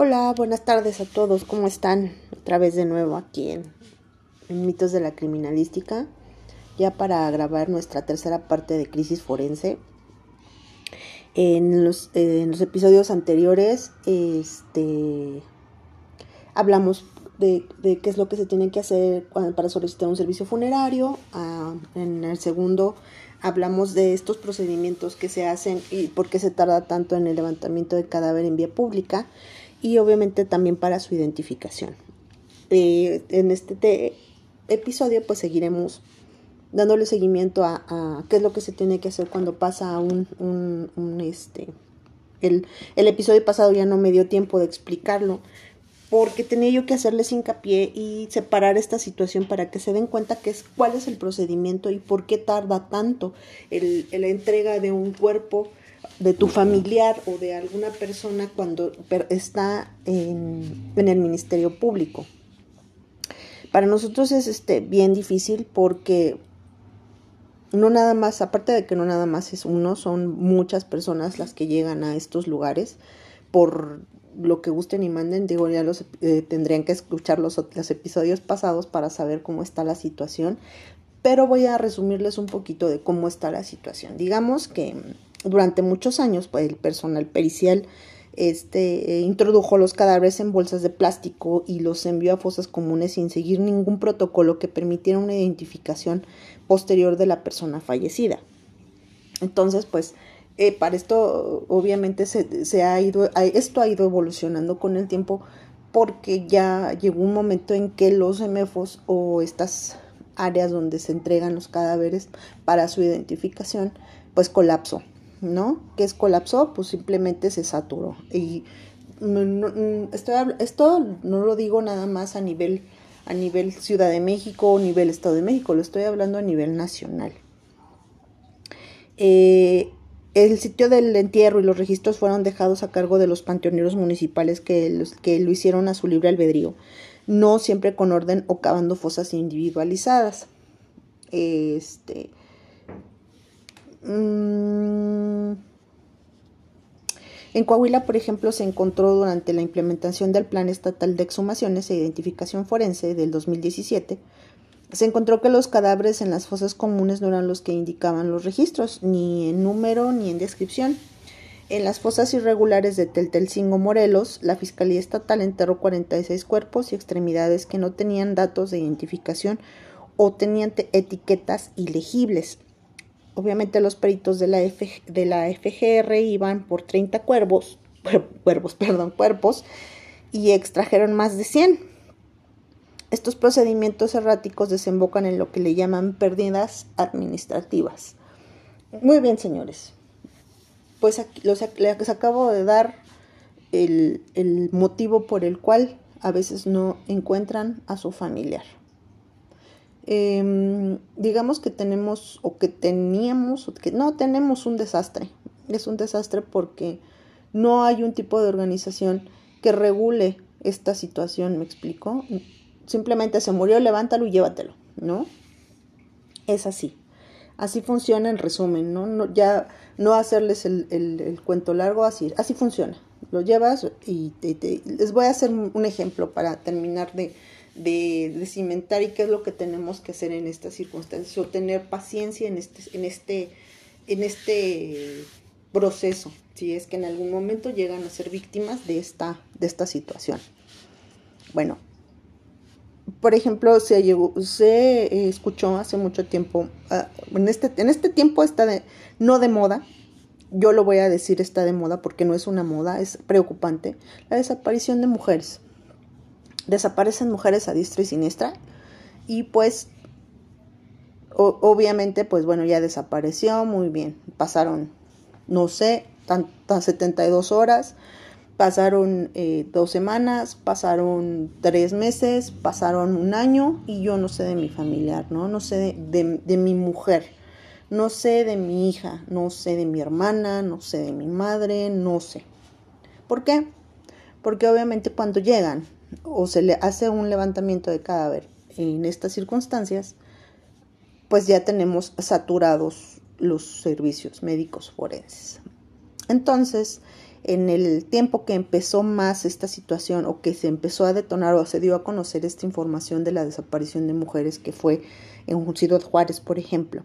Hola, buenas tardes a todos, ¿cómo están? Otra vez de nuevo aquí en, Mitos de la Criminalística, ya para grabar nuestra tercera parte de Crisis Forense. En los, episodios anteriores este, hablamos de, qué es lo que se tiene que hacer para solicitar un servicio funerario. Ah, en el segundo hablamos de estos procedimientos que se hacen y por qué se tarda tanto en el levantamiento de cadáver en vía pública y obviamente también para su identificación. Eh, en este episodio pues seguiremos dándole seguimiento a, qué es lo que se tiene que hacer cuando pasa un, un, este el, el, episodio pasado ya no me dio tiempo de explicarlo porque tenía yo que hacerles hincapié y separar esta situación para que se den cuenta que es cuál es el procedimiento y por qué tarda tanto el, la entrega de un cuerpo de tu familiar o de alguna persona cuando está en, el Ministerio Público. Para nosotros es este, bien difícil porque no nada más, aparte de que no nada más es uno, son muchas personas las que llegan a estos lugares por lo que gusten y manden. Digo, ya los eh, tendrían que escuchar los, los episodios pasados para saber cómo está la situación. Pero voy a resumirles un poquito de cómo está la situación. Digamos que durante muchos años, pues el personal pericial este, eh, introdujo los cadáveres en bolsas de plástico y los envió a fosas comunes sin seguir ningún protocolo que permitiera una identificación posterior de la persona fallecida. Entonces, pues, eh, para esto, obviamente, se, se, ha ido, esto ha ido evolucionando con el tiempo porque ya llegó un momento en que los MFOs o estas áreas donde se entregan los cadáveres para su identificación, pues colapsó. ¿No? Que es colapsó, pues simplemente se saturó. Y esto no lo digo nada más a nivel, a nivel Ciudad de México o nivel Estado de México, lo estoy hablando a nivel nacional. Eh, el sitio del entierro y los registros fueron dejados a cargo de los panteoneros municipales que, que lo hicieron a su libre albedrío, no siempre con orden o cavando fosas individualizadas. Este, Mm. En Coahuila, por ejemplo, se encontró durante la implementación del Plan Estatal de Exhumaciones e Identificación Forense del 2017, se encontró que los cadáveres en las fosas comunes no eran los que indicaban los registros, ni en número ni en descripción. En las fosas irregulares de Teltelcingo, Morelos, la Fiscalía Estatal enterró 46 cuerpos y extremidades que no tenían datos de identificación o tenían etiquetas ilegibles. Obviamente los peritos de la, de la FGR iban por 30 cuervos, cuervos, perdón, cuerpos y extrajeron más de 100. Estos procedimientos erráticos desembocan en lo que le llaman pérdidas administrativas. Muy bien, señores. Pues aquí les acabo de dar el, el motivo por el cual a veces no encuentran a su familiar. Em, digamos que tenemos o que teníamos, o que no tenemos un desastre. Es un desastre porque no hay un tipo de organización que regule esta situación, ¿me explico? Simplemente se murió, levántalo y llévatelo, ¿no? Es así. Así funciona en resumen, ¿no? ya no hacerles el, cuento largo, así, así funciona. Lo llevas y les voy a hacer un ejemplo para terminar de, de, cimentar y qué es lo que tenemos que hacer en estas circunstancias o tener paciencia en este, en este, en este proceso, si es que en algún momento llegan a ser víctimas de esta, de esta situación. Bueno, por ejemplo, se, llegó, se escuchó hace mucho tiempo, ah, en, este, en este tiempo está de, no de moda, yo lo voy a decir está de moda porque no es una moda, es preocupante, la desaparición de mujeres desaparecen mujeres a diestra y siniestra y pues obviamente pues bueno ya desapareció muy bien pasaron no sé tantas 72 horas pasaron eh, dos semanas pasaron tres meses pasaron un año y yo no sé de mi familiar no no sé de, de mi mujer no sé de mi hija no sé de mi hermana no sé de mi madre no sé ¿por qué? porque obviamente cuando llegan o se le hace un levantamiento de cadáver en estas circunstancias, pues ya tenemos saturados los servicios médicos forenses. Entonces, en el tiempo que empezó más esta situación o que se empezó a detonar o se dio a conocer esta información de la desaparición de mujeres que fue en Ciudad Juárez, por ejemplo,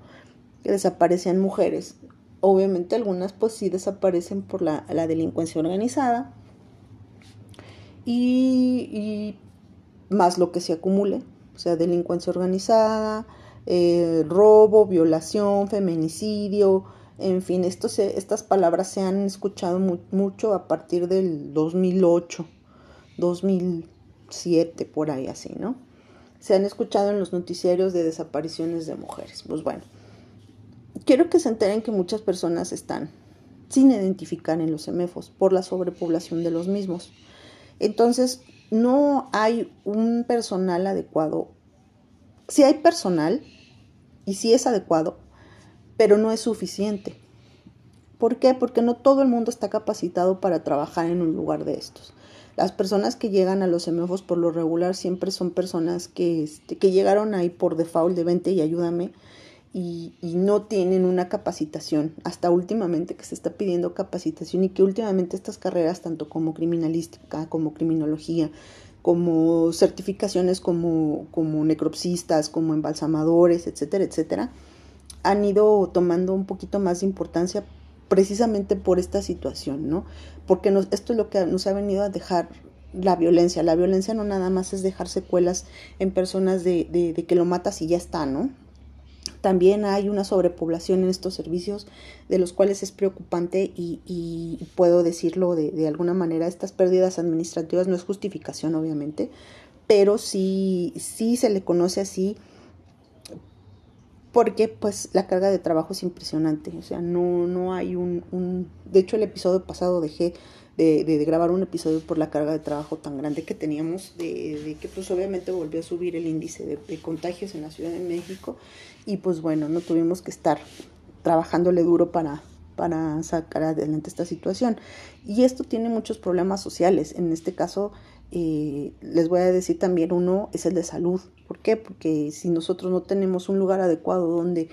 que desaparecían mujeres. Obviamente algunas pues sí desaparecen por la, delincuencia organizada y, más lo que se acumule, o sea, delincuencia organizada, eh, robo, violación, feminicidio, en fin, estas palabras se han escuchado mucho a partir del 2008, 2007, por ahí así, ¿no? Se han escuchado en los noticiarios de desapariciones de mujeres. Pues bueno, quiero que se enteren que muchas personas están sin identificar en los semefos por la sobrepoblación de los mismos. Entonces, no hay un personal adecuado. Si hay personal y si es adecuado, pero no es suficiente. ¿Por qué? Porque no todo el mundo está capacitado para trabajar en un lugar de estos. Las personas que llegan a los semefos por lo regular siempre son personas que, este, que llegaron ahí por default de vente y ayúdame y, no tienen una capacitación. Hasta últimamente que se está pidiendo capacitación y que últimamente estas carreras, tanto como criminalística, como criminología, como certificaciones como, como necropsistas, como embalsamadores, etcétera, etcétera, han ido tomando un poquito más de importancia precisamente por esta situación, ¿no? Porque esto es lo que nos ha venido a dejar la violencia. La violencia no nada más es dejar secuelas en personas de, de, que lo matas y ya está, ¿no? También hay una sobrepoblación en estos servicios de los cuales es preocupante y, puedo decirlo de, alguna manera, estas pérdidas administrativas no es justificación obviamente, pero sí, sí se le conoce así porque pues la carga de trabajo es impresionante, o sea, no, no hay un, un... De hecho, el episodio pasado dejé de, de, grabar un episodio por la carga de trabajo tan grande que teníamos, de, de que pues obviamente volvió a subir el índice de, contagios en la Ciudad de México y pues bueno, no tuvimos que estar trabajándole duro para, para sacar adelante esta situación. Y esto tiene muchos problemas sociales, en este caso eh, les voy a decir también uno es el de salud. ¿Por qué? Porque si nosotros no tenemos un lugar adecuado donde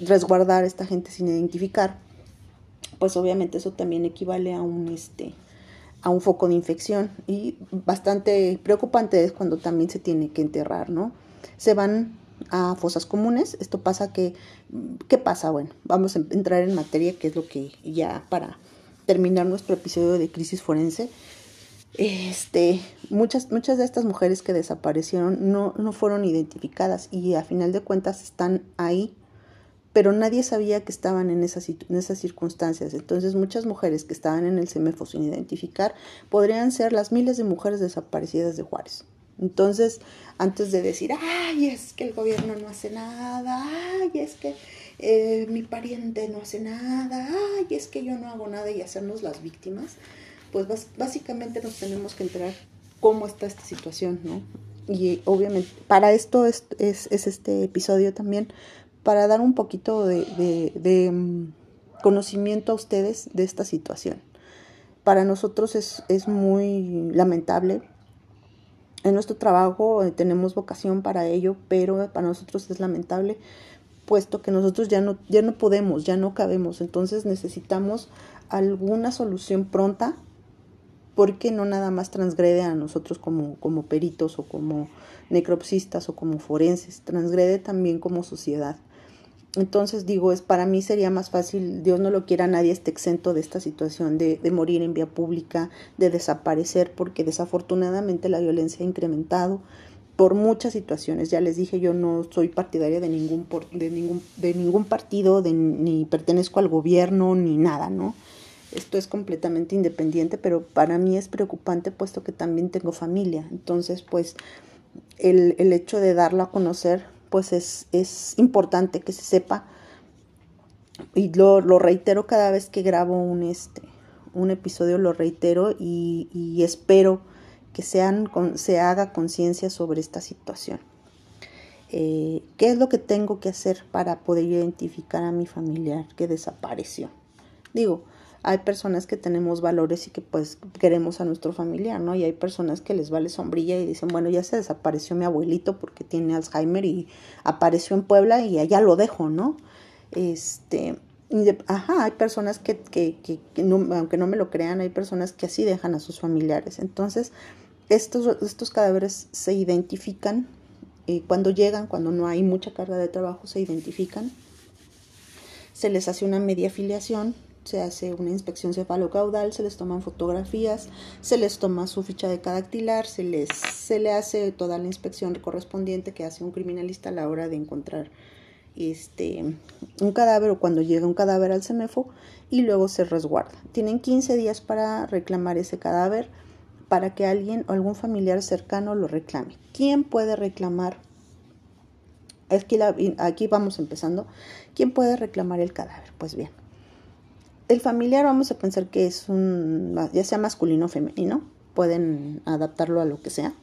resguardar a esta gente sin identificar, pues obviamente eso también equivale a un este a un foco de infección y bastante preocupante es cuando también se tiene que enterrar, ¿no? Se van a fosas comunes. Esto pasa que, ¿qué pasa? Bueno, vamos a entrar en materia, que es lo que ya para terminar nuestro episodio de crisis forense, este, muchas, muchas de estas mujeres que desaparecieron no, no fueron identificadas y a final de cuentas están ahí, pero nadie sabía que estaban en esas, en esas circunstancias. Entonces muchas mujeres que estaban en el CEMEFO sin identificar podrían ser las miles de mujeres desaparecidas de Juárez. Entonces, antes de decir, ay, es que el gobierno no hace nada, ay, es que eh, mi pariente no hace nada, ay, es que yo no hago nada y hacernos las víctimas, pues básicamente nos tenemos que enterar cómo está esta situación, ¿no? Y obviamente para esto es, es, este episodio también, para dar un poquito de, mm, conocimiento a ustedes de esta situación. Para nosotros es, es muy lamentable. En nuestro trabajo eh, tenemos vocación para ello, pero para nosotros es lamentable puesto que nosotros ya no, ya no podemos, ya no cabemos, entonces necesitamos alguna solución pronta porque no nada más transgrede a nosotros como, como peritos o como necropsistas o como forenses, transgrede también como sociedad. Entonces digo, es para mí sería más fácil, Dios no lo quiera, nadie esté exento de esta situación de, de morir en vía pública, de desaparecer, porque desafortunadamente la violencia ha incrementado por muchas situaciones. Ya les dije, yo no soy partidaria de ningún, de ningún, de ningún partido, de, ni pertenezco al gobierno, ni nada, ¿no? Esto es completamente independiente, pero para mí es preocupante puesto que también tengo familia. Entonces, pues el, el hecho de darlo a conocer, pues es, es importante que se sepa. Y lo, lo reitero cada vez que grabo un, este, un episodio, lo reitero y, y espero que sean, se haga conciencia sobre esta situación. Eh, ¿Qué es lo que tengo que hacer para poder identificar a mi familiar que desapareció? Digo, hay personas que tenemos valores y que pues queremos a nuestro familiar, ¿no? Y hay personas que les vale sombrilla y dicen, bueno, ya se desapareció mi abuelito porque tiene Alzheimer y apareció en Puebla y allá lo dejo, ¿no? Este, Ajá, hay personas que, que, que, aunque no me lo crean, hay personas que así dejan a sus familiares. Entonces, estos, estos cadáveres se identifican eh, cuando llegan, cuando no hay mucha carga de trabajo, se identifican. Se les hace una media filiación, se hace una inspección cefalocaudal, se les toman fotografías, se les toma su ficha de cadactilar, se les se le hace toda la inspección correspondiente que hace un criminalista a la hora de encontrar este, un cadáver o cuando llega un cadáver al CEMEFO y luego se resguarda. Tienen 15 días para reclamar ese cadáver para que alguien o algún familiar cercano lo reclame. ¿Quién puede reclamar? Aquí, aquí vamos empezando. ¿Quién puede reclamar el cadáver? Pues bien, el familiar vamos a pensar que es un, ya sea masculino o femenino, pueden adaptarlo a lo que sea.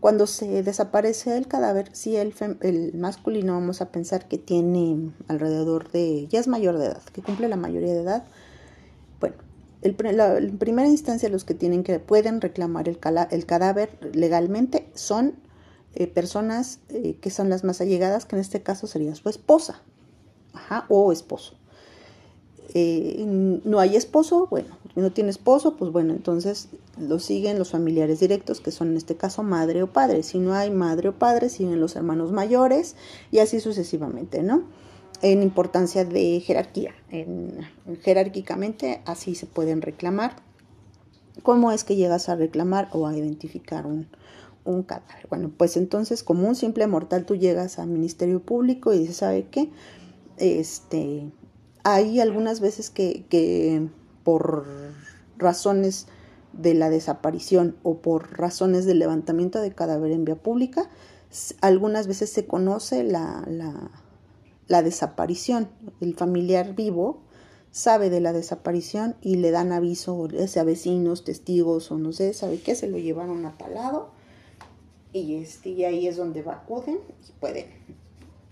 Cuando se desaparece el cadáver, si el, el, masculino vamos a pensar que tiene alrededor de, ya es mayor de edad, que cumple la mayoría de edad, bueno, en primera instancia los que tienen que pueden reclamar el, el cadáver legalmente son eh, personas eh, que son las más allegadas, que en este caso sería su esposa ajá, o esposo. Eh, no hay esposo, bueno, no tiene esposo, pues bueno, entonces lo siguen los familiares directos, que son en este caso madre o padre. Si no hay madre o padre, siguen los hermanos mayores y así sucesivamente, ¿no? En importancia de jerarquía, en, jerárquicamente así se pueden reclamar. ¿Cómo es que llegas a reclamar o a identificar un, un cadáver? Bueno, pues entonces como un simple mortal tú llegas al Ministerio Público y dices, ¿sabe qué? Este, hay algunas veces que, por razones de la desaparición o por razones del levantamiento de cadáver en vía pública, algunas veces se conoce la, la, desaparición. El familiar vivo sabe de la desaparición y le dan aviso, sea vecinos, testigos o no sé, sabe qué, se lo llevaron a tal lado y, este, y ahí es donde acuden y pueden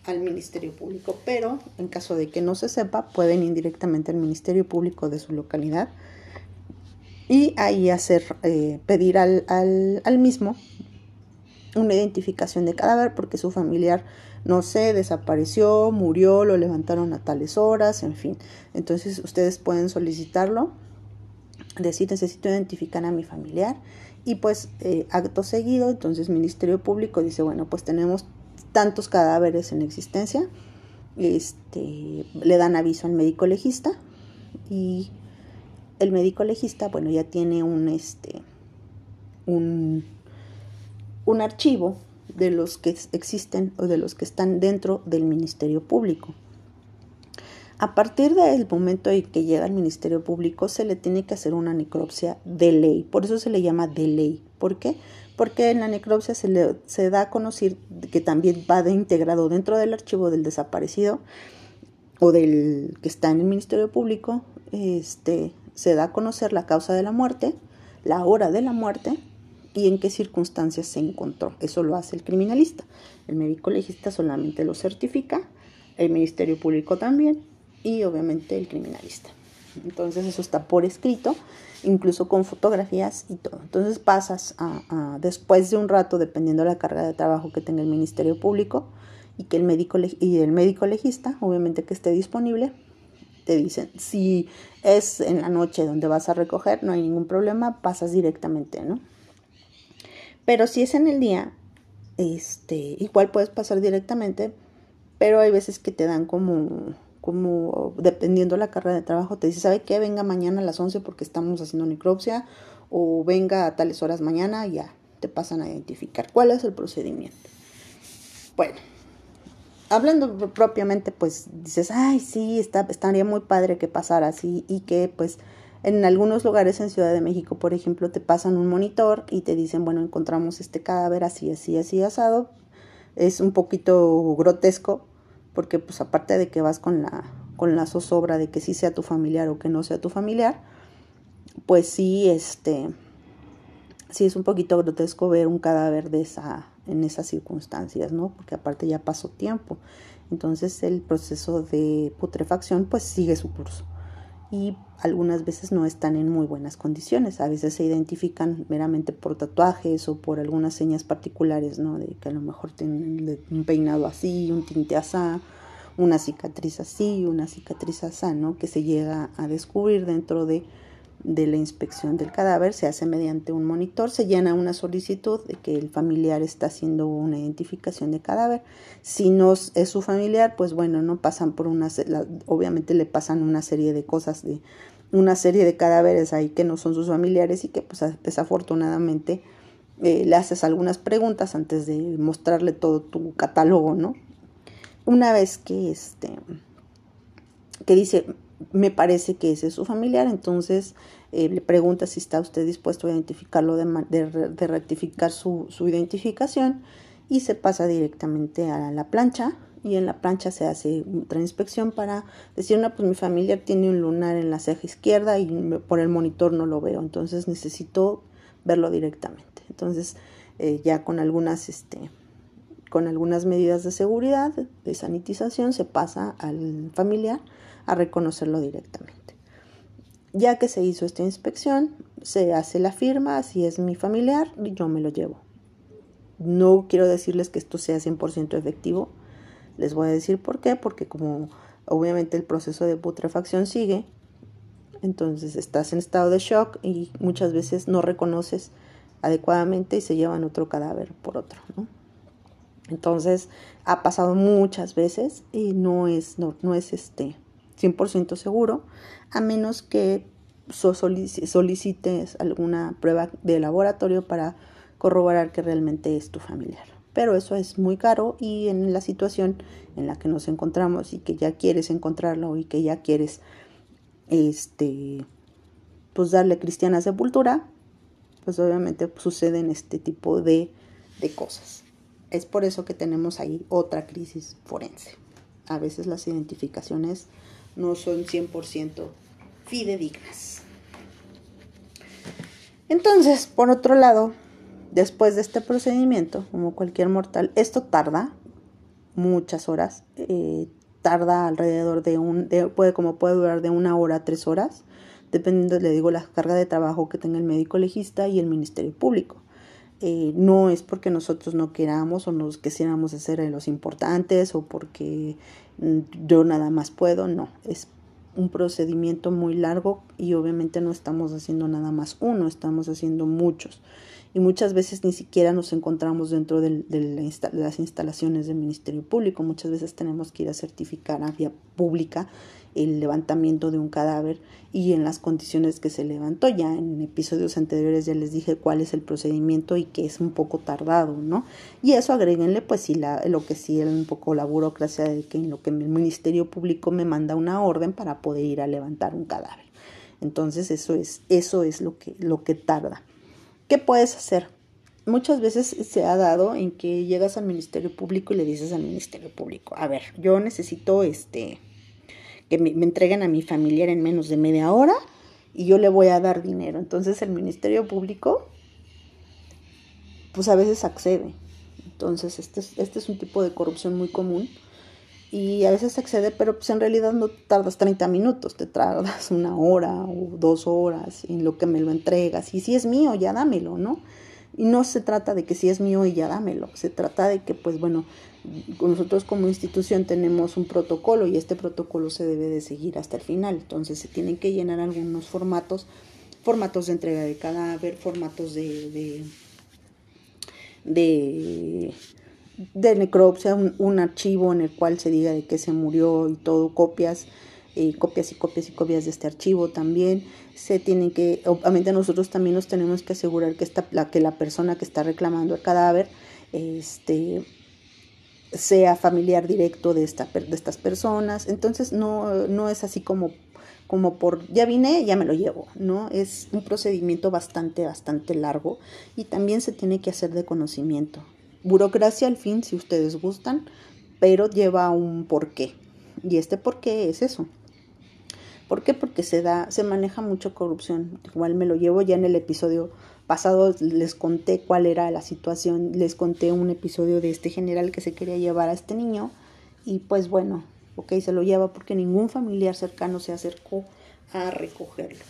al Ministerio Público, pero en caso de que no se sepa, pueden indirectamente al Ministerio Público de su localidad y ahí hacer, eh, pedir al, al, mismo una identificación de cadáver porque su familiar, no sé, desapareció, murió, lo levantaron a tales horas, en fin. Entonces ustedes pueden solicitarlo, decir necesito identificar a mi familiar y pues eh, acto seguido, entonces Ministerio Público dice, bueno, pues tenemos tantos cadáveres en existencia. Este, le dan aviso al médico legista y el médico legista, bueno, ya tiene un, este, un, un archivo de los que existen o de los que están dentro del Ministerio Público. A partir del momento en que llega al Ministerio Público se le tiene que hacer una necropsia de ley, por eso se le llama de ley. ¿Por qué? Porque en la necropsia se, da a conocer que también va de integrado dentro del archivo del desaparecido o del que está en el Ministerio Público, este, se da a conocer la causa de la muerte, la hora de la muerte y en qué circunstancias se encontró. Eso lo hace el criminalista. El médico legista solamente lo certifica, el Ministerio Público también y obviamente el criminalista. Entonces eso está por escrito incluso con fotografías y todo. Entonces pasas a, después de un rato, dependiendo de la carga de trabajo que tenga el Ministerio Público y que el médico y el médico legista, obviamente que esté disponible, te dicen, si es en la noche donde vas a recoger, no hay ningún problema, pasas directamente, ¿no? Pero si es en el día, este, igual puedes pasar directamente, pero hay veces que te dan como como dependiendo la carrera de trabajo, te dice, ¿sabe qué? Venga mañana a las 11 porque estamos haciendo necropsia o venga a tales horas mañana, ya te pasan a identificar cuál es el procedimiento. Bueno, hablando propiamente, pues dices, ay, sí, está, estaría muy padre que pasara así y que pues en algunos lugares en Ciudad de México, por ejemplo, te pasan un monitor y te dicen, bueno, encontramos este cadáver así, así, así, asado. Es un poquito grotesco, porque pues aparte de que vas con la, con la zozobra de que sí sea tu familiar o que no sea tu familiar, pues sí, este, sí es un poquito grotesco ver un cadáver de esa, en esas circunstancias, ¿no? Porque aparte ya pasó tiempo. Entonces el proceso de putrefacción pues sigue su curso. Y algunas veces no están en muy buenas condiciones. A veces se identifican meramente por tatuajes o por algunas señas particulares, ¿no? De que a lo mejor tienen un peinado así, un tinte así, una cicatriz así, una cicatriz así, ¿no? Que se llega a descubrir dentro de, de la inspección del cadáver, se hace mediante un monitor, se llena una solicitud de que el familiar está haciendo una identificación de cadáver. Si no es su familiar, pues bueno, no pasan por una, obviamente le pasan una serie de cosas de una serie de cadáveres ahí que no son sus familiares y que pues desafortunadamente eh, le haces algunas preguntas antes de mostrarle todo tu catálogo, ¿no? Una vez que este que dice me parece que ese es su familiar, entonces eh, le pregunta si está usted dispuesto a identificarlo, de, de, rectificar su, su, identificación y se pasa directamente a la plancha y en la plancha se hace otra inspección para decir, no, pues mi familiar tiene un lunar en la ceja izquierda y por el monitor no lo veo, entonces necesito verlo directamente. Entonces eh, ya con algunas, este, con algunas medidas de seguridad, de sanitización, se pasa al familiar a reconocerlo directamente. Ya que se hizo esta inspección, se hace la firma, si es mi familiar, yo me lo llevo. No quiero decirles que esto sea 100% efectivo, les voy a decir por qué, porque como obviamente el proceso de putrefacción sigue, entonces estás en estado de shock y muchas veces no reconoces adecuadamente y se llevan otro cadáver por otro, ¿no? Entonces ha pasado muchas veces y no es, no, no es este 100% seguro, a menos que solicites alguna prueba de laboratorio para corroborar que realmente es tu familiar. Pero eso es muy caro y en la situación en la que nos encontramos y que ya quieres encontrarlo y que ya quieres este pues darle cristiana sepultura, pues obviamente suceden este tipo de, de cosas. Es por eso que tenemos ahí otra crisis forense. A veces las identificaciones no son 100% fidedignas. Entonces, por otro lado, después de este procedimiento, como cualquier mortal, esto tarda muchas horas, eh, tarda alrededor de un, puede como puede durar de una hora a tres horas, dependiendo, le digo, la carga de trabajo que tenga el médico legista y el Ministerio Público. Eh, no es porque nosotros no queramos o nos quisiéramos hacer los importantes o porque yo nada más puedo, no, es un procedimiento muy largo y obviamente no estamos haciendo nada más uno, estamos haciendo muchos. Y muchas veces ni siquiera nos encontramos dentro de, las instalaciones del Ministerio Público, muchas veces tenemos que ir a certificar a vía pública el levantamiento de un cadáver y en las condiciones que se levantó. Ya en episodios anteriores ya les dije cuál es el procedimiento y que es un poco tardado, ¿no? Y eso agréguenle pues sí la, lo que sí es un poco la burocracia de que en lo que el Ministerio Público me manda una orden para poder ir a levantar un cadáver. Entonces eso es, eso es lo que, lo que tarda. ¿Qué puedes hacer? Muchas veces se ha dado en que llegas al Ministerio Público y le dices al Ministerio Público, a ver, yo necesito este que me, entreguen a mi familiar en menos de media hora y yo le voy a dar dinero. Entonces el Ministerio Público, pues a veces accede. Entonces este es, este es un tipo de corrupción muy común y a veces accede, pero pues en realidad no tardas 30 minutos, te tardas una hora o dos horas en lo que me lo entregas. Y si es mío, ya dámelo, ¿no? Y no se trata de que si es mío y ya dámelo, se trata de que, pues bueno, nosotros como institución tenemos un protocolo y este protocolo se debe de seguir hasta el final. Entonces se tienen que llenar algunos formatos, formatos de entrega de cadáver, formatos de, de, de, necropsia, un, archivo en el cual se diga de que se murió y todo, copias. Eh, copias y copias y copias de este archivo también. Se tienen que, obviamente nosotros también nos tenemos que asegurar que, esta, la, que la persona que está reclamando el cadáver este, sea familiar directo de, de estas personas. Entonces no, no es así como, como por ya vine, ya me lo llevo, ¿no? Es un procedimiento bastante, bastante largo y también se tiene que hacer de conocimiento. Burocracia al fin, si ustedes gustan, pero lleva un porqué. Y este porqué es eso. ¿Por qué? Porque se da, se maneja mucho corrupción. Igual me lo llevo ya en el episodio pasado les conté cuál era la situación, les conté un episodio de este general que se quería llevar a este niño y pues bueno, ok, se lo lleva porque ningún familiar cercano se acercó a recogerlo.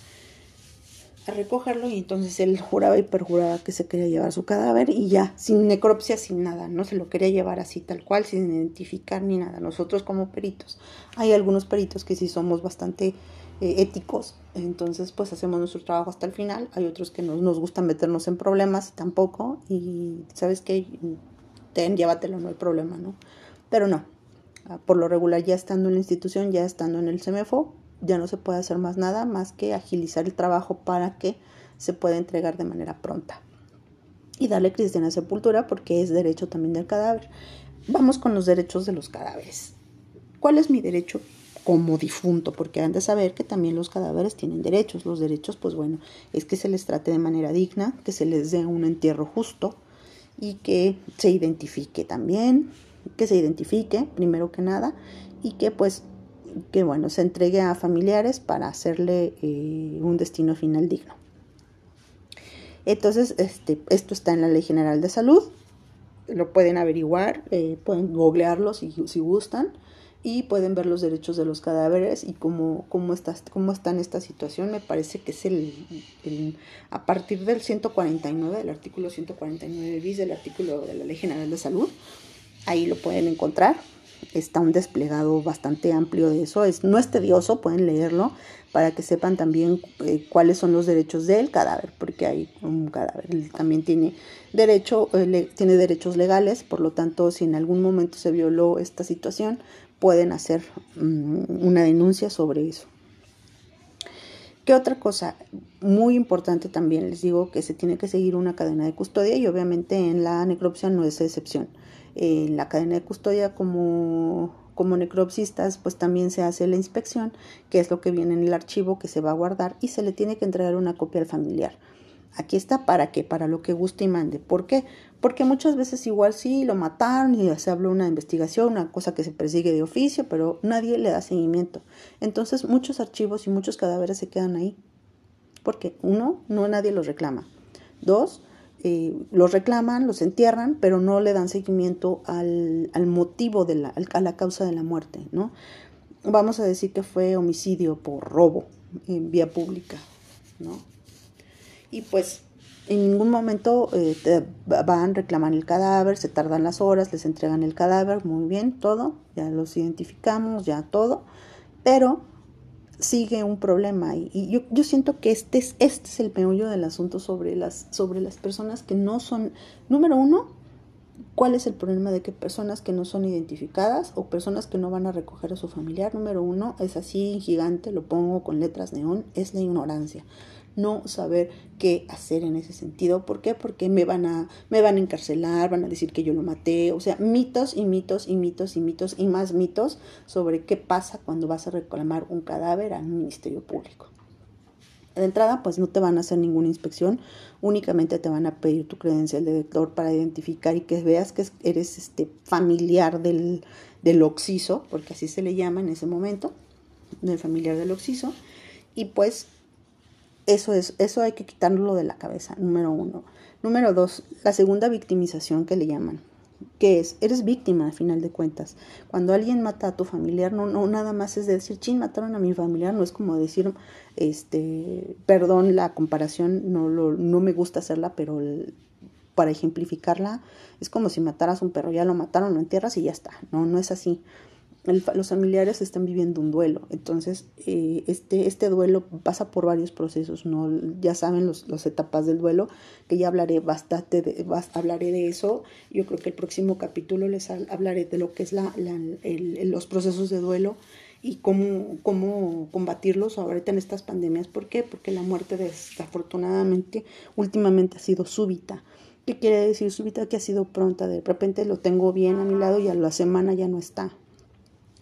a recogerlo y entonces él juraba y perjuraba que se quería llevar su cadáver y ya, sin necropsia, sin nada, no se lo quería llevar así tal cual, sin identificar ni nada. Nosotros como peritos, hay algunos peritos que sí somos bastante eh, éticos, entonces pues hacemos nuestro trabajo hasta el final, hay otros que no nos gusta meternos en problemas tampoco y sabes que ten, llévatelo, no hay problema, ¿no? Pero no, ah, por lo regular ya estando en la institución, ya estando en el CEMEFO, ya no se puede hacer más nada más que agilizar el trabajo para que se pueda entregar de manera pronta y darle cristiana sepultura porque es derecho también del cadáver. Vamos con los derechos de los cadáveres. ¿Cuál es mi derecho como difunto? Porque han de saber que también los cadáveres tienen derechos. Los derechos, pues bueno, es que se les trate de manera digna, que se les dé un entierro justo y que se identifique también, que se identifique primero que nada y que pues que bueno, se entregue a familiares para hacerle eh, un destino final digno. Entonces, este, esto está en la Ley General de Salud, lo pueden averiguar, eh, pueden googlearlo si, si, gustan y pueden ver los derechos de los cadáveres y cómo, cómo, está, cómo en esta situación. Me parece que es el, el, a partir del 149, del artículo 149 bis del artículo de la Ley General de Salud, ahí lo pueden encontrar está un desplegado bastante amplio de eso. Es, no es tedioso, pueden leerlo para que sepan también eh, cuáles son los derechos del cadáver, porque hay un cadáver también tiene derecho, eh, tiene derechos legales, por lo tanto, si en algún momento se violó esta situación, pueden hacer mm, una denuncia sobre eso. ¿Qué otra cosa? Muy importante también les digo que se tiene que seguir una cadena de custodia y obviamente en la necropsia no es excepción en la cadena de custodia como, como necropsistas, pues también se hace la inspección, que es lo que viene en el archivo que se va a guardar y se le tiene que entregar una copia al familiar. Aquí está para qué, para lo que guste y mande. ¿Por qué? Porque muchas veces igual sí lo mataron y se habló una investigación, una cosa que se persigue de oficio, pero nadie le da seguimiento. Entonces muchos archivos y muchos cadáveres se quedan ahí. Porque uno, no nadie los reclama. Dos, eh, los reclaman, los entierran, pero no le dan seguimiento al, motivo de la, a la causa de la muerte, ¿no? Vamos a decir que fue homicidio por robo en vía pública, ¿no? Y pues en ningún momento eh, van, reclaman el cadáver, se tardan las horas, les entregan el cadáver, muy bien, todo, ya los identificamos, ya todo, pero sigue un problema y, yo, yo, siento que este es, este es el meollo del asunto sobre las, sobre las personas que no son, número uno, ¿cuál es el problema de que personas que no son identificadas o personas que no van a recoger a su familiar? Número uno, es así gigante, lo pongo con letras neón, es la ignorancia no saber qué hacer en ese sentido. ¿Por qué? Porque me van a, me van a encarcelar, van a decir que yo lo maté, o sea, mitos y mitos y mitos y mitos y más mitos sobre qué pasa cuando vas a reclamar un cadáver al Ministerio Público. De entrada, pues no te van a hacer ninguna inspección, únicamente te van a pedir tu credencial de lector para identificar y que veas que eres este familiar del, del porque así se le llama en ese momento, del familiar del occiso, y pues eso, es, eso hay que quitarlo de la cabeza, número uno. Número dos, la segunda victimización que le llaman. que es? Eres víctima al final de cuentas. Cuando alguien mata a tu familiar, no, no nada más es decir, chin, mataron a mi familiar, no es como decir, este, perdón la comparación, no, lo, no me gusta hacerla, pero para ejemplificarla, es como si mataras un perro, ya lo mataron, lo entierras y ya está. No, no es así los familiares están viviendo un duelo. Entonces, eh, este, este duelo pasa por varios procesos, ¿no? Ya saben las los etapas del duelo, que ya hablaré bastante, de, hablaré de eso. Yo creo que el próximo capítulo les hablaré de lo que es la, los procesos de duelo y cómo, cómo combatirlos ahorita en estas pandemias. ¿Por qué? Porque la muerte desafortunadamente últimamente ha sido súbita. ¿Qué quiere decir súbita? Que ha sido pronta. De repente lo tengo bien a mi lado y a la semana ya no está.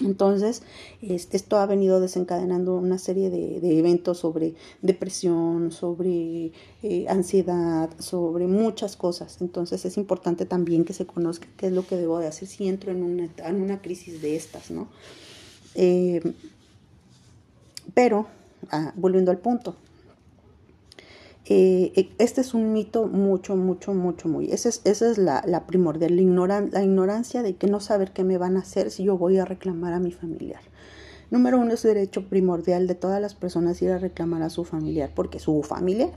Entonces, este, esto ha venido desencadenando una serie de, eventos sobre depresión, sobre eh, ansiedad, sobre muchas cosas. Entonces, es importante también que se conozca qué es lo que debo de hacer si entro en una, en una crisis de estas, ¿no? Eh, pero, ah, volviendo al punto, eh, eh, este es un mito mucho, mucho, mucho, muy. Esa es, esa es la, primordial, la, ignorancia de que no saber qué me van a hacer si yo voy a reclamar a mi familiar. Número uno es derecho primordial de todas las personas ir a reclamar a su familiar, porque su familiar,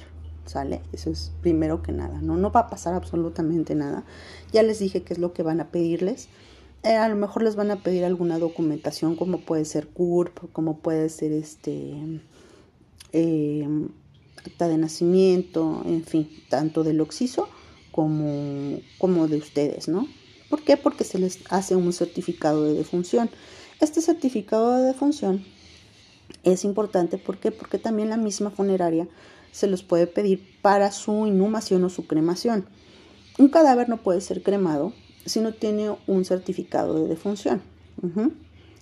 ¿sale? Eso es primero que nada, ¿no? No va a pasar absolutamente nada. Ya les dije qué es lo que van a pedirles. Eh, a lo mejor les van a pedir alguna documentación como puede ser CURP, como puede ser este eh, acta de nacimiento, en fin, tanto del oxiso como, como de ustedes, ¿no? ¿Por qué? Porque se les hace un certificado de defunción. Este certificado de defunción es importante ¿por qué? porque también la misma funeraria se los puede pedir para su inhumación o su cremación. Un cadáver no puede ser cremado si no tiene un certificado de defunción,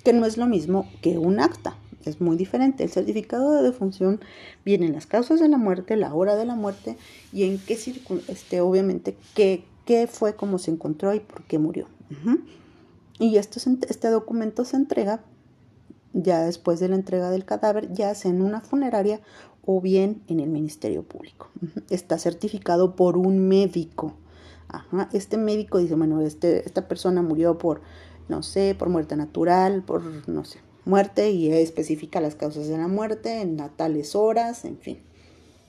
que no es lo mismo que un acta, es muy diferente. El certificado de defunción viene en las causas de la muerte, la hora de la muerte y en qué este, obviamente, qué, qué fue, cómo se encontró y por qué murió. Y esto, este documento se entrega ya después de la entrega del cadáver, ya sea en una funeraria o bien en el Ministerio Público. Está certificado por un médico. Este médico dice, bueno, este, esta persona murió por, no sé, por muerte natural, por, no sé, muerte y especifica las causas de la muerte en tales horas, en fin.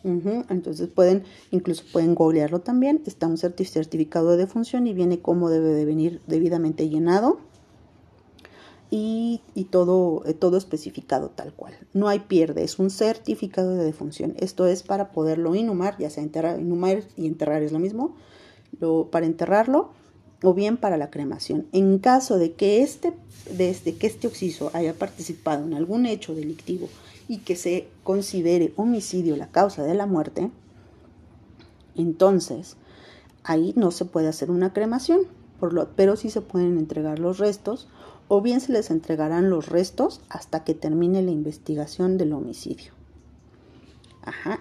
Entonces pueden, incluso pueden googlearlo también. Está un certificado de defunción y viene cómo debe de venir debidamente llenado. Y, todo, eh, todo especificado tal cual. No hay pierde, es un certificado de defunción. Esto es para poderlo inhumar, ya sea enterrar, inhumar y enterrar es lo mismo. Lo, para enterrarlo o bien para la cremación. En caso de que este, desde que este oxiso haya participado en algún hecho delictivo y que se considere homicidio la causa de la muerte, entonces ahí no se puede hacer una cremación, por lo, pero sí se pueden entregar los restos o bien se les entregarán los restos hasta que termine la investigación del homicidio. Ajá.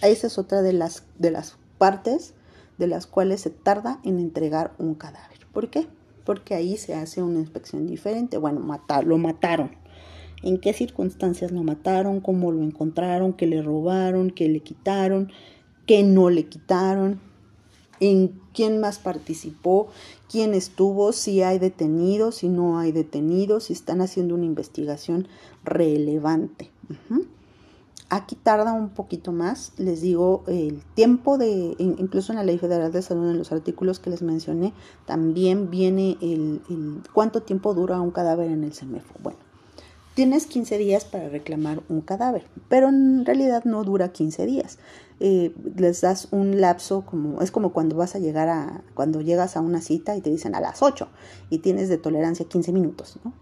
Esa es otra de las, de las partes de las cuales se tarda en entregar un cadáver. ¿Por qué? Porque ahí se hace una inspección diferente. Bueno, matar, lo mataron. ¿En qué circunstancias lo mataron? ¿Cómo lo encontraron? ¿Qué le robaron? ¿Qué le quitaron? ¿Qué no le quitaron? ¿En quién más participó? ¿Quién estuvo? Si hay detenidos, si no hay detenidos, si están haciendo una investigación relevante. Aquí tarda un poquito más, les digo, el tiempo de, incluso en la Ley Federal de Salud, en los artículos que les mencioné, también viene el, cuánto tiempo dura un cadáver en el CEMEFO. Bueno, tienes 15 días para reclamar un cadáver, pero en realidad no dura 15 días. Eh, les das un lapso como, es como cuando vas a llegar a, cuando llegas a una cita y te dicen a las 8 y tienes de tolerancia 15 minutos, ¿no?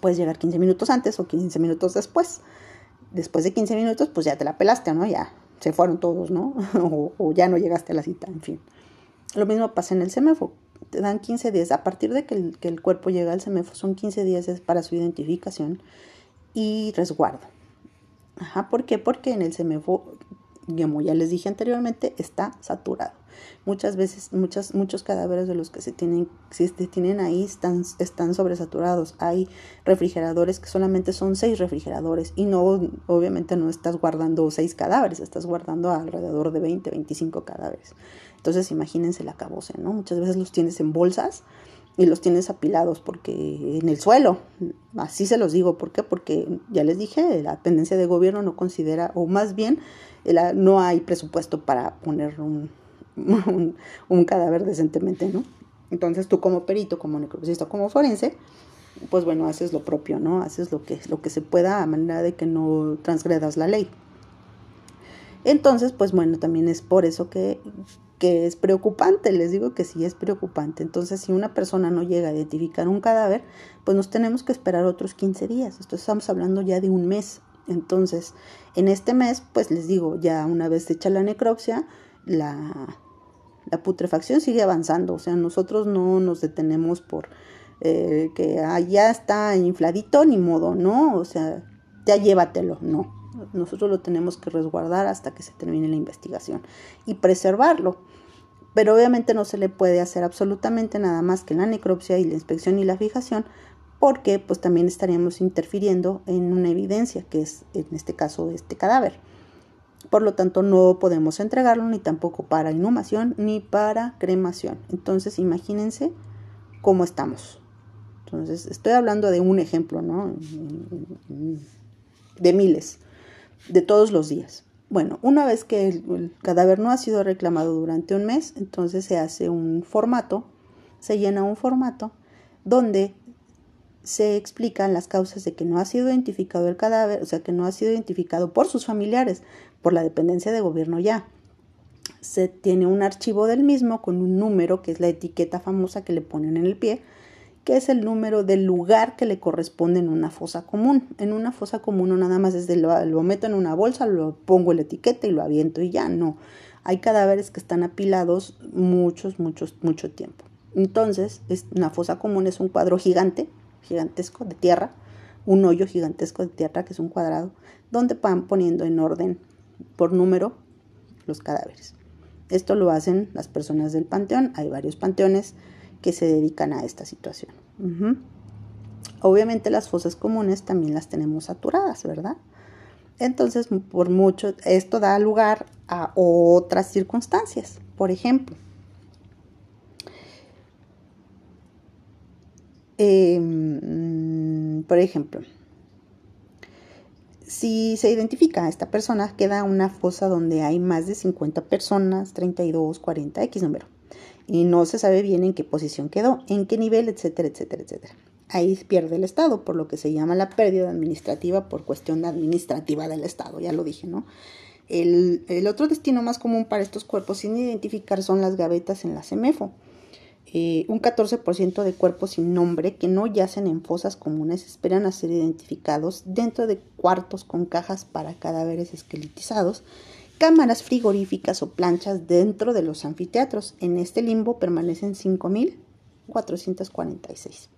Puedes llegar 15 minutos antes o 15 minutos después después de 15 minutos, pues ya te la pelaste, ¿no? Ya se fueron todos, ¿no? o, ya no llegaste a la cita, en fin. Lo mismo pasa en el CEMEFO. Te dan 15 días. A partir de que el, que el cuerpo llega al CEMEFO, son 15 días para su identificación y resguardo. Ajá, ¿por qué? Porque en el CEMEFO, como ya les dije anteriormente, está saturado. Muchas veces, muchas, muchos cadáveres de los que se tienen, se tienen ahí están, están sobresaturados. Hay refrigeradores que solamente son seis refrigeradores y no, obviamente no estás guardando seis cadáveres, estás guardando alrededor de 20, 25 cadáveres. Entonces imagínense la cabose, ¿no? Muchas veces los tienes en bolsas y los tienes apilados porque en el suelo, así se los digo, ¿por qué? Porque ya les dije, la dependencia de gobierno no considera, o más bien, no hay presupuesto para poner un, un, cadáver decentemente, ¿no? Entonces tú como perito, como necropsista, como forense, pues bueno, haces lo propio, ¿no? Haces lo que, lo que se pueda a manera de que no transgredas la ley. Entonces, pues bueno, también es por eso que, que es preocupante, les digo que sí es preocupante. Entonces, si una persona no llega a identificar un cadáver, pues nos tenemos que esperar otros 15 días. Entonces, estamos hablando ya de un mes. Entonces, en este mes, pues les digo, ya una vez hecha la necropsia, la, la putrefacción sigue avanzando, o sea, nosotros no nos detenemos por eh, que ya está infladito, ni modo, ¿no? O sea, ya llévatelo, no. Nosotros lo tenemos que resguardar hasta que se termine la investigación y preservarlo. Pero obviamente no se le puede hacer absolutamente nada más que la necropsia y la inspección y la fijación, porque pues también estaríamos interfiriendo en una evidencia, que es en este caso este cadáver. Por lo tanto, no podemos entregarlo ni tampoco para inhumación ni para cremación. Entonces, imagínense cómo estamos. Entonces, estoy hablando de un ejemplo, ¿no? De miles, de todos los días. Bueno, una vez que el, cadáver no ha sido reclamado durante un mes, entonces se hace un formato, se llena un formato donde se explican las causas de que no ha sido identificado el cadáver, o sea, que no ha sido identificado por sus familiares, por la dependencia de gobierno ya. Se tiene un archivo del mismo con un número, que es la etiqueta famosa que le ponen en el pie, que es el número del lugar que le corresponde en una fosa común. En una fosa común no nada más desde lo, lo meto en una bolsa, lo pongo la etiqueta y lo aviento y ya no. Hay cadáveres que están apilados muchos, muchos, mucho tiempo. Entonces, es, una fosa común es un cuadro gigante, gigantesco de tierra, un hoyo gigantesco de tierra que es un cuadrado, donde van poniendo en orden por número los cadáveres. Esto lo hacen las personas del panteón. Hay varios panteones que se dedican a esta situación. Obviamente las fosas comunes también las tenemos saturadas, ¿verdad? Entonces, por mucho, esto da lugar a otras circunstancias. Por ejemplo, em, por ejemplo, si se identifica a esta persona, queda una fosa donde hay más de 50 personas, 32, 40, X número y no se sabe bien en qué posición quedó, en qué nivel, etcétera, etcétera, etcétera. Ahí pierde el Estado, por lo que se llama la pérdida administrativa por cuestión administrativa del Estado, ya lo dije, ¿no? El, otro destino más común para estos cuerpos sin identificar son las gavetas en la CEMEFO. Eh, un 14% de cuerpos sin nombre que no yacen en fosas comunes esperan a ser identificados dentro de cuartos con cajas para cadáveres esqueletizados cámaras frigoríficas o planchas dentro de los anfiteatros. En este limbo permanecen 5.446.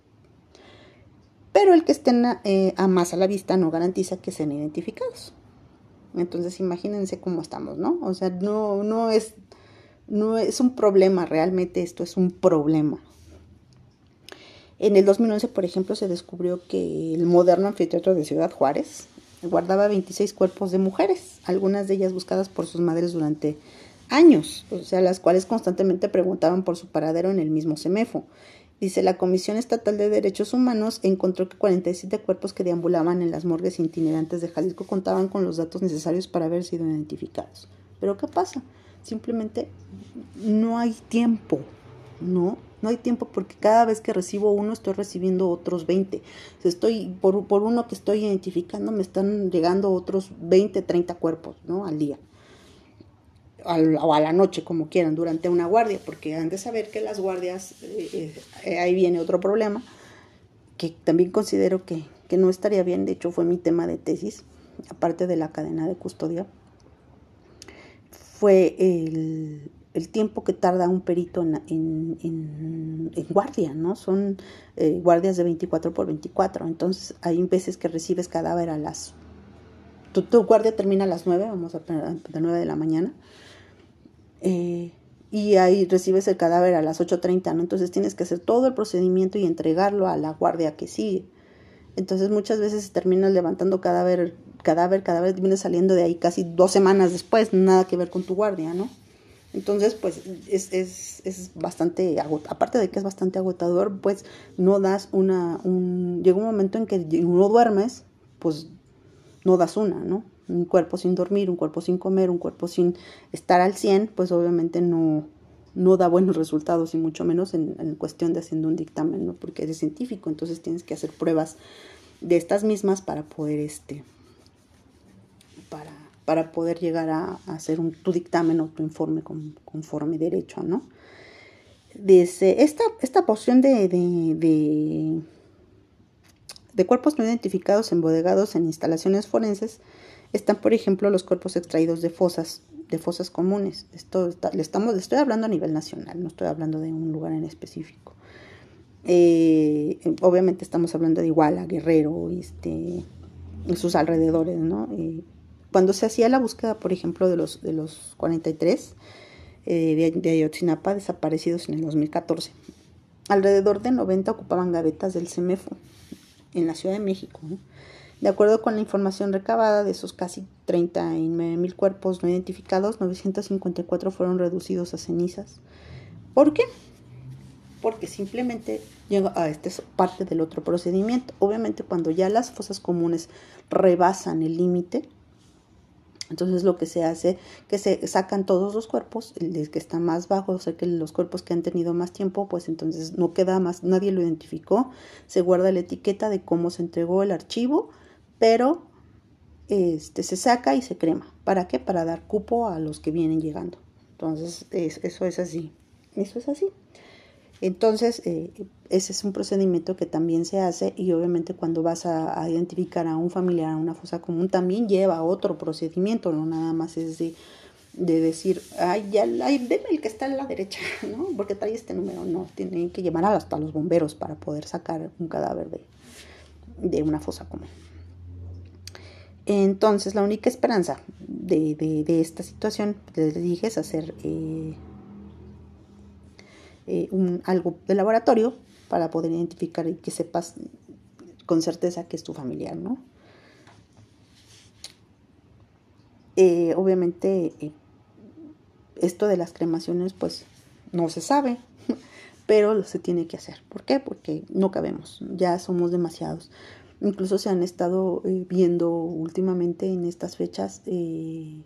Pero el que estén eh, a más a la vista no garantiza que sean identificados. Entonces imagínense cómo estamos, ¿no? O sea, no, no, es, no es un problema, realmente esto es un problema. En el 2011, por ejemplo, se descubrió que el moderno anfiteatro de Ciudad Juárez, guardaba 26 cuerpos de mujeres, algunas de ellas buscadas por sus madres durante años, o sea, las cuales constantemente preguntaban por su paradero en el mismo CEMEFO. Dice, la Comisión Estatal de Derechos Humanos encontró que 47 cuerpos que deambulaban en las morgues itinerantes de Jalisco contaban con los datos necesarios para haber sido identificados. Pero ¿qué pasa? Simplemente no hay tiempo, ¿no? No hay tiempo porque cada vez que recibo uno estoy recibiendo otros 20. estoy, por, por uno que estoy identificando me están llegando otros 20, 30 cuerpos, ¿no? Al día. o a la noche, como quieran, durante una guardia, porque han de saber que las guardias, eh, eh, ahí viene otro problema, que también considero que, que no estaría bien, de hecho fue mi tema de tesis, aparte de la cadena de custodia, fue el, el tiempo que tarda un perito en, en, guardia, ¿no? Son eh, guardias de 24 por 24, entonces hay veces que recibes cadáver a las... Tu, guardia termina a las 9, vamos a poner de 9 de la mañana, eh, y ahí recibes el cadáver a las 8.30, ¿no? Entonces tienes que hacer todo el procedimiento y entregarlo a la guardia que sigue. Entonces muchas veces terminas levantando cadáver, cadáver, cadáver, viene saliendo de ahí casi dos semanas después, nada que ver con tu guardia, ¿no? Entonces, pues es, es, es bastante aparte de que es bastante agotador, pues no das una, un, llega un momento en que no duermes, pues no das una, ¿no? Un cuerpo sin dormir, un cuerpo sin comer, un cuerpo sin estar al 100, pues obviamente no, no da buenos resultados y mucho menos en, en cuestión de haciendo un dictamen, ¿no? Porque eres científico, entonces tienes que hacer pruebas de estas mismas para poder, este, para poder llegar a, hacer tu dictamen o tu informe conforme derecho, ¿no? Dice, esta, esta porción de, de, de, cuerpos no identificados embodegados en instalaciones forenses están, por ejemplo, los cuerpos extraídos de fosas, de fosas comunes. Esto le estamos, estoy hablando a nivel nacional, no estoy hablando de un lugar en específico. Eh, obviamente estamos hablando de Iguala, Guerrero, este, sus alrededores, ¿no? Eh, cuando se hacía la búsqueda, por ejemplo, de los, de los 43 eh, de, Ayotzinapa desaparecidos en el 2014, alrededor de 90 ocupaban gavetas del CEMEFO en la Ciudad de México. De acuerdo con la información recabada de esos casi 39 mil cuerpos no identificados, 954 fueron reducidos a cenizas. ¿Por qué? Porque simplemente a este es parte del otro procedimiento. Obviamente cuando ya las fosas comunes rebasan el límite, entonces lo que se hace, que se sacan todos los cuerpos, el que está más bajo, o sea que los cuerpos que han tenido más tiempo, pues entonces no queda más, nadie lo identificó, se guarda la etiqueta de cómo se entregó el archivo, pero este, se saca y se crema. ¿Para qué? Para dar cupo a los que vienen llegando. Entonces, eso es así. Eso es así. Entonces, eh, ese es un procedimiento que también se hace y obviamente cuando vas a, identificar a un familiar a una fosa común también lleva otro procedimiento, no nada más es de, decir, ay, ya, ay, deme el que está a la derecha, ¿no? Porque trae este número, no, tienen que llevar hasta los bomberos para poder sacar un cadáver de, de una fosa común. Entonces, la única esperanza de, de, esta situación, les dije, es hacer eh, eh, algo de laboratorio para poder identificar y que sepas con certeza que es tu familiar, ¿no? Eh, obviamente, esto de las cremaciones, pues no se sabe, pero se tiene que hacer. ¿Por qué? Porque no cabemos, ya somos demasiados. Incluso se han estado eh, viendo últimamente en estas fechas eh,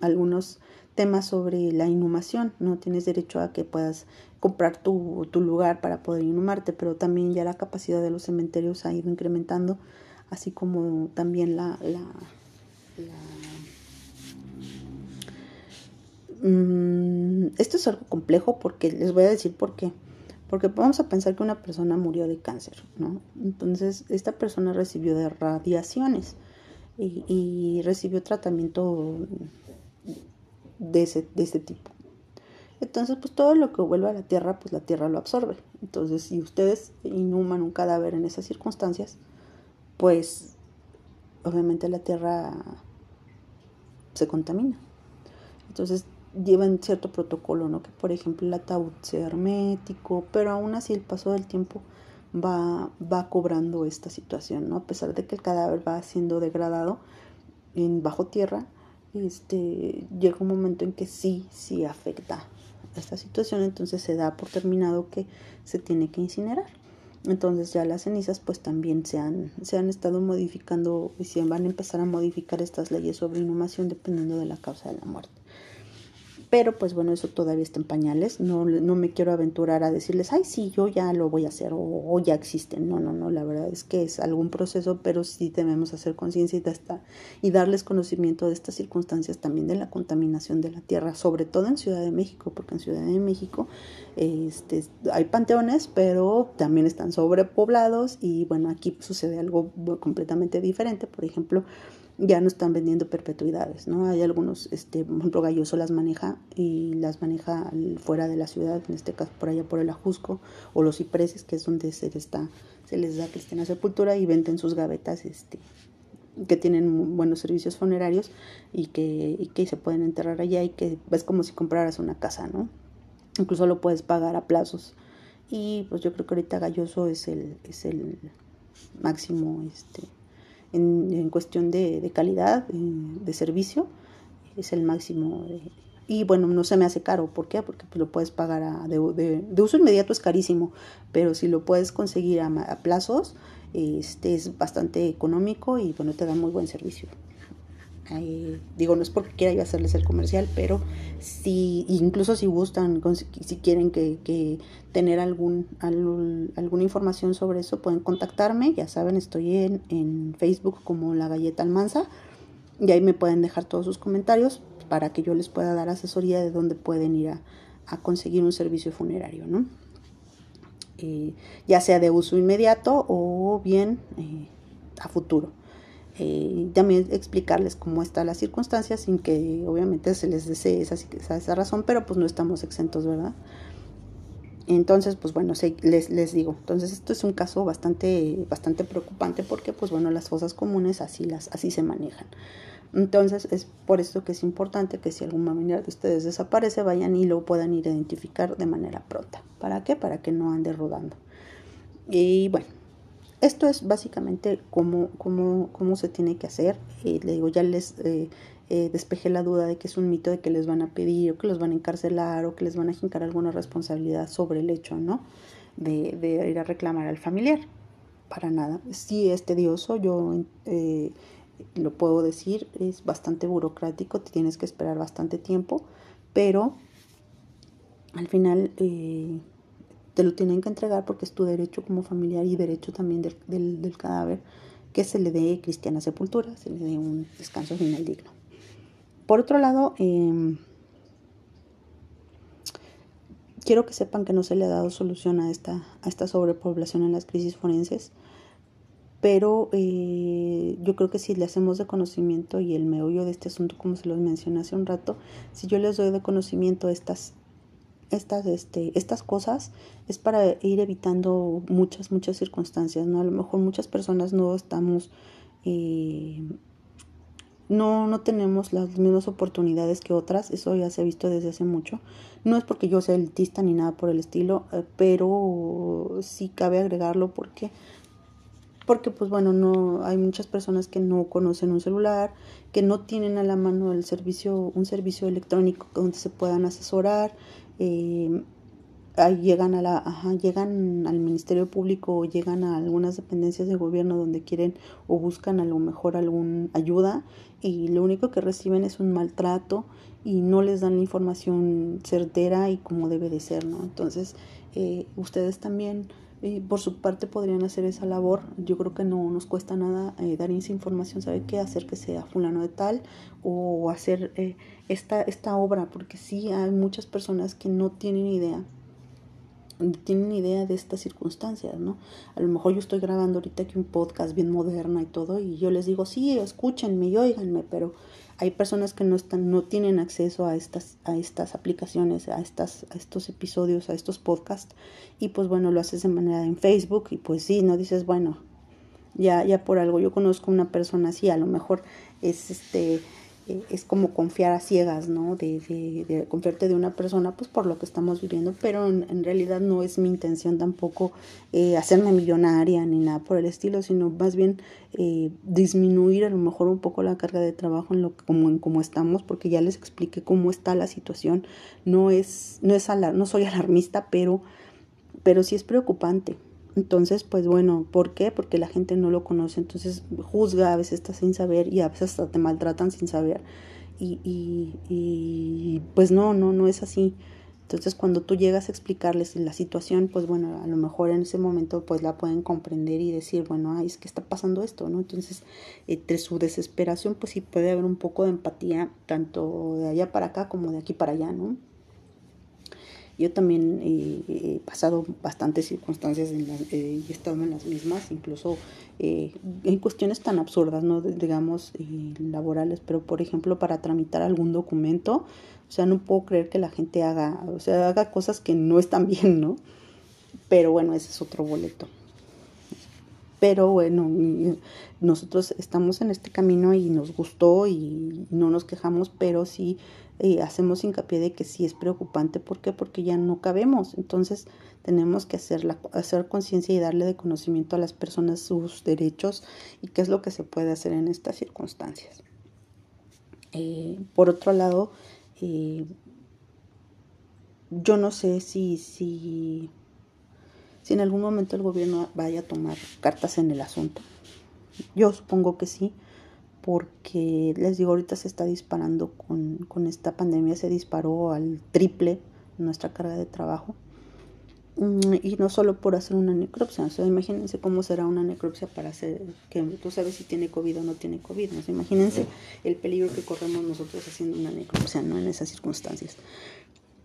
algunos temas sobre la inhumación. No tienes derecho a que puedas comprar tu, lugar para poder inhumarte, pero también ya la capacidad de los cementerios ha ido incrementando, así como también la, la, mm, esto es algo complejo porque les voy a decir por qué. Porque vamos a pensar que una persona murió de cáncer, ¿no? Entonces, esta persona recibió de radiaciones y, recibió tratamiento de ese, de ese tipo. Entonces, pues todo lo que vuelve a la tierra, pues la tierra lo absorbe. Entonces, si ustedes inhuman un cadáver en esas circunstancias, pues obviamente la tierra se contamina. Entonces, llevan cierto protocolo, ¿no? Que por ejemplo el ataúd sea hermético, pero aún así el paso del tiempo va, va cobrando esta situación, ¿no? A pesar de que el cadáver va siendo degradado en bajo tierra, este, llega un momento en que sí, sí afecta esta situación, entonces se da por terminado que se tiene que incinerar. Entonces ya las cenizas pues también se han, se han estado modificando y se van a empezar a modificar estas leyes sobre inhumación dependiendo de la causa de la muerte. Pero pues bueno, eso todavía está en pañales. No, no me quiero aventurar a decirles, ay, sí, yo ya lo voy a hacer o, ya existen. No, no, no, la verdad es que es algún proceso, pero sí debemos hacer conciencia y, y darles conocimiento de estas circunstancias también de la contaminación de la tierra, sobre todo en Ciudad de México, porque en Ciudad de México este, hay panteones, pero también están sobrepoblados y bueno, aquí sucede algo completamente diferente. Por ejemplo, ya no están vendiendo perpetuidades, ¿no? Hay algunos, este, por ejemplo, Galloso las maneja y las maneja fuera de la ciudad, en este caso por allá por el Ajusco o los cipreses, que es donde se les, está, se les da cristiana sepultura y venden sus gavetas, este, que tienen buenos servicios funerarios y que, y que se pueden enterrar allá y que es como si compraras una casa, ¿no? Incluso lo puedes pagar a plazos. Y pues yo creo que ahorita Galloso es el, es el máximo, este, en, cuestión de, calidad, de servicio, es el máximo. y bueno, no se me hace caro. ¿Por qué? Porque pues, lo puedes pagar de, uso inmediato es carísimo, pero si lo puedes conseguir a, plazos, este es bastante económico y bueno, te da muy buen servicio digo, no es porque quiera yo hacerles el comercial, pero si, incluso si gustan, si quieren que, tener algún, alguna información sobre eso, pueden contactarme. Ya saben, estoy en, en Facebook como La Galleta Almanza y ahí me pueden dejar todos sus comentarios para que yo les pueda dar asesoría de dónde pueden ir a, conseguir un servicio funerario, ¿no? Eh, ya sea de uso inmediato o bien eh, a futuro. Eh, también explicarles cómo está la circunstancia sin que obviamente se les desee esa, esa, razón, pero pues no estamos exentos, ¿verdad? Entonces, pues bueno, les, les digo, entonces esto es un caso bastante, bastante preocupante porque pues bueno, las fosas comunes así, las, así se manejan. Entonces es por eso que es importante que si algún familiar de ustedes desaparece, vayan y lo puedan identificar de manera pronta. ¿Para qué? Para que no ande rodando. Y bueno, esto es básicamente cómo, cómo, cómo se tiene que hacer. Eh, le digo, ya les eh, eh, despejé la duda de que es un mito de que les van a pedir o que los van a encarcelar o que les van a jincar alguna responsabilidad sobre el hecho, ¿no? de, ir a reclamar al familiar. Para nada. Sí es tedioso, yo eh, lo puedo decir, es bastante burocrático, te tienes que esperar bastante tiempo, pero al final eh, te lo tienen que entregar porque es tu derecho como familiar y derecho también del, del cadáver que se le dé cristiana sepultura, se le dé un descanso final digno. Por otro lado, eh, quiero que sepan que no se le ha dado solución a esta, a esta sobrepoblación en las crisis forenses, pero eh, yo creo que si le hacemos de conocimiento y el meollo de este asunto, como se los mencioné hace un rato, si yo les doy de conocimiento estas, estas, este, estas cosas, es para ir evitando muchas, muchas circunstancias, ¿no? A lo mejor muchas personas no estamos... Eh, no, no tenemos las mismas oportunidades que otras, eso ya se ha visto desde hace mucho. No es porque yo sea elitista ni nada por el estilo, eh, pero sí cabe agregarlo porque porque pues bueno, no hay muchas personas que no conocen un celular, que no tienen a la mano el servicio, un servicio electrónico donde se puedan asesorar, eh, llegan a la llegan al ministerio público o llegan a algunas dependencias de gobierno donde quieren o buscan a lo mejor alguna ayuda y lo único que reciben es un maltrato y no les dan la información certera y como debe de ser no entonces eh, ustedes también eh, por su parte podrían hacer esa labor yo creo que no nos cuesta nada eh, dar esa información sabe qué hacer que sea fulano de tal o hacer esta esta obra porque sí hay muchas personas que no tienen idea tienen idea de estas circunstancias, ¿no? A lo mejor yo estoy grabando ahorita aquí un podcast bien moderno y todo y yo les digo, sí, escúchenme y óiganme, pero hay personas que no están, no tienen acceso a estas, a estas aplicaciones, a estas, a estos episodios, a estos podcasts, y pues bueno, lo haces de manera en Facebook, y pues sí, no dices, bueno, ya, ya por algo, yo conozco una persona así, a lo mejor es este es como confiar a ciegas, ¿no? De, de, confiarte de una persona, pues por lo que estamos viviendo, pero en, realidad no es mi intención tampoco eh, hacerme millonaria ni nada por el estilo, sino más bien eh, disminuir a lo mejor un poco la carga de trabajo en lo como en cómo estamos, porque ya les expliqué cómo está la situación. No es, no es no soy alarmista, pero, pero sí es preocupante. Entonces, pues bueno, ¿por qué? Porque la gente no lo conoce, entonces juzga, a veces está sin saber y a veces hasta te maltratan sin saber. Y, y, y pues no, no, no es así. Entonces, cuando tú llegas a explicarles la situación, pues bueno, a lo mejor en ese momento pues la pueden comprender y decir, bueno, ay, es que está pasando esto, ¿no? Entonces, entre su desesperación, pues sí puede haber un poco de empatía, tanto de allá para acá como de aquí para allá, ¿no? Yo también he pasado bastantes circunstancias en eh, y he estado en las mismas, incluso eh, en cuestiones tan absurdas, ¿no? digamos, eh, laborales, pero por ejemplo para tramitar algún documento, o sea, no puedo creer que la gente haga, o sea, haga cosas que no están bien, ¿no? Pero bueno, ese es otro boleto. Pero bueno, nosotros estamos en este camino y nos gustó y no nos quejamos, pero sí eh, hacemos hincapié de que sí es preocupante. ¿Por qué? Porque ya no cabemos. Entonces tenemos que hacer, hacer conciencia y darle de conocimiento a las personas sus derechos y qué es lo que se puede hacer en estas circunstancias. Eh, por otro lado, eh, yo no sé si, si si en algún momento el gobierno vaya a tomar cartas en el asunto. Yo supongo que sí, porque les digo, ahorita se está disparando con, con esta pandemia, se disparó al triple nuestra carga de trabajo. Mm, y no solo por hacer una necropsia, o sea, imagínense cómo será una necropsia para hacer, que tú sabes si tiene COVID o no tiene COVID, ¿no? imagínense el peligro que corremos nosotros haciendo una necropsia, ¿no? En esas circunstancias.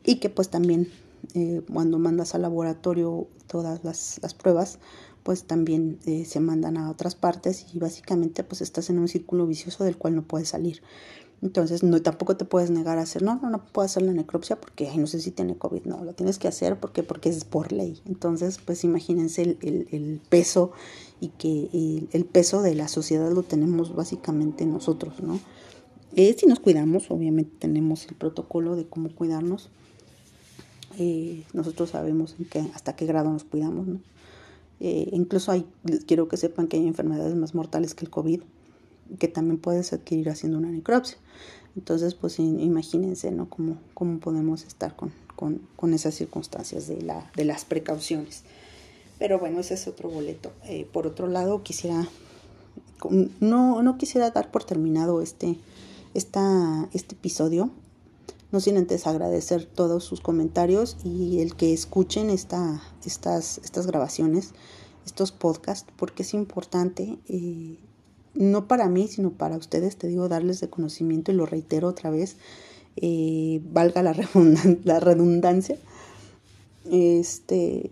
Y que pues también eh, cuando mandas al laboratorio todas las, pruebas, pues también eh, se mandan a otras partes y básicamente pues estás en un círculo vicioso del cual no puedes salir. Entonces no tampoco te puedes negar a hacer, no, no, no puedo hacer la necropsia porque no sé si tiene COVID, no, lo tienes que hacer porque, porque es por ley. Entonces pues imagínense el, peso y que el, el, peso de la sociedad lo tenemos básicamente nosotros, ¿no? Eh, si nos cuidamos, obviamente tenemos el protocolo de cómo cuidarnos, eh, nosotros sabemos hasta qué grado nos cuidamos, ¿no? Eh, incluso hay, quiero que sepan que hay enfermedades más mortales que el COVID, que también puedes adquirir haciendo una necropsia. Entonces, pues imagínense, ¿no? Cómo, cómo podemos estar con, con, con, esas circunstancias de, la, de las precauciones. Pero bueno, ese es otro boleto. Eh, por otro lado, quisiera, no, no quisiera dar por terminado este, esta, este episodio. No sin antes agradecer todos sus comentarios y el que escuchen esta, estas, estas grabaciones, estos podcasts, porque es importante, eh, no para mí, sino para ustedes, te digo, darles de conocimiento y lo reitero otra vez, eh, valga la, la redundancia. Este,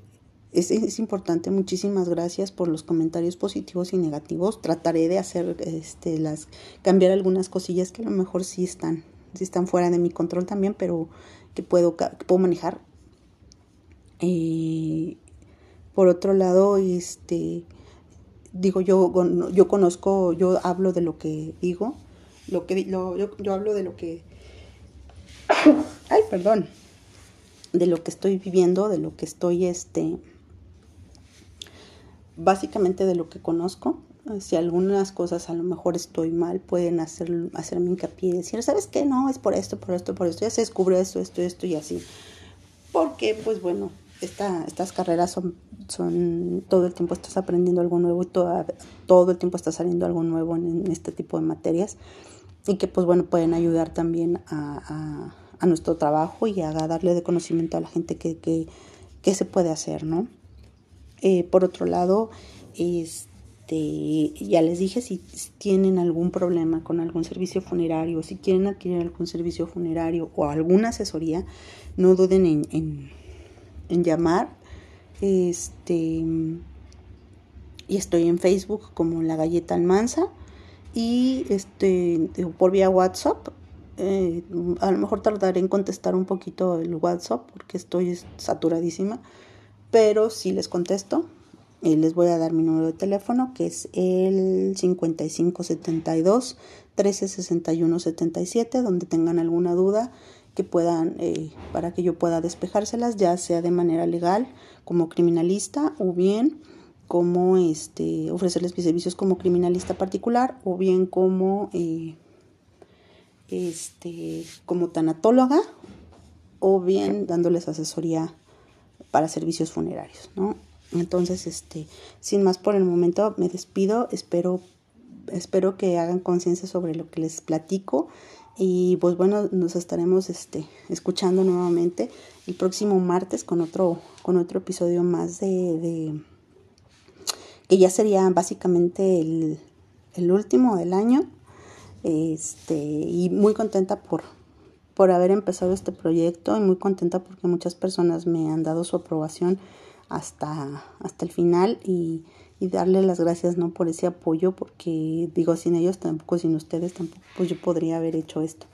es, importante. Muchísimas gracias por los comentarios positivos y negativos. Trataré de hacer este, las, cambiar algunas cosillas que a lo mejor sí están, sí están fuera de mi control también, pero que puedo, puedo manejar. Eh, por otro lado, este, digo yo, yo conozco, yo hablo de lo que digo, lo que yo, yo hablo de lo que, ay, perdón, de lo que estoy viviendo, de lo que estoy, este, básicamente de lo que conozco. Si algunas cosas a lo mejor estoy mal, pueden hacer, hacerme hincapié y decir, ¿sabes qué? No, es por esto, por esto, por esto. Ya se descubre esto, esto, esto y así. Porque, pues bueno, esta, estas carreras son, son, todo el tiempo estás aprendiendo algo nuevo y todo, el tiempo está saliendo algo nuevo en, este tipo de materias. Y que, pues bueno, pueden ayudar también a, a, nuestro trabajo y a darle de conocimiento a la gente que, que, que se puede hacer, ¿no? Eh, por otro lado, este, ya les dije, si tienen algún problema con algún servicio funerario, si quieren adquirir algún servicio funerario o alguna asesoría, no duden en, en, llamar. Este, y estoy en Facebook como La Galleta Almanza y este, por vía WhatsApp. Eh, a lo mejor tardaré en contestar un poquito el WhatsApp porque estoy saturadísima pero si les contesto. Eh, les voy a dar mi número de teléfono que es el 5572 1361 77 donde tengan alguna duda que puedan eh, para que yo pueda despejárselas ya sea de manera legal como criminalista o bien como este ofrecerles mis servicios como criminalista particular o bien como eh, este como tanatóloga o bien dándoles asesoría para servicios funerarios, ¿no? Entonces, este, sin más por el momento, me despido. Espero, espero que hagan conciencia sobre lo que les platico. Y pues bueno, nos estaremos este, escuchando nuevamente el próximo martes con otro, con otro episodio más de, de que ya sería básicamente el, el último del año. Este, y muy contenta por, por haber empezado este proyecto y muy contenta porque muchas personas me han dado su aprobación hasta, hasta el final y, darle las gracias no por ese apoyo porque digo sin ellos tampoco sin ustedes tampoco pues yo podría haber hecho esto.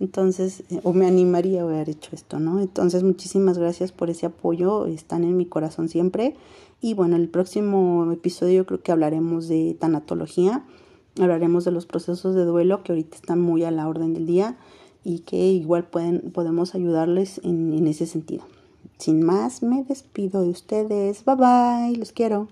Entonces eh, o me animaría a haber hecho esto no entonces muchísimas gracias por ese apoyo están en mi corazón siempre. Y bueno el próximo episodio creo que hablaremos de tanatología hablaremos de los procesos de duelo que ahorita están muy a la orden del día y que igual pueden, podemos ayudarles en ese sentido. Sin más, me despido de ustedes. Bye bye, los quiero.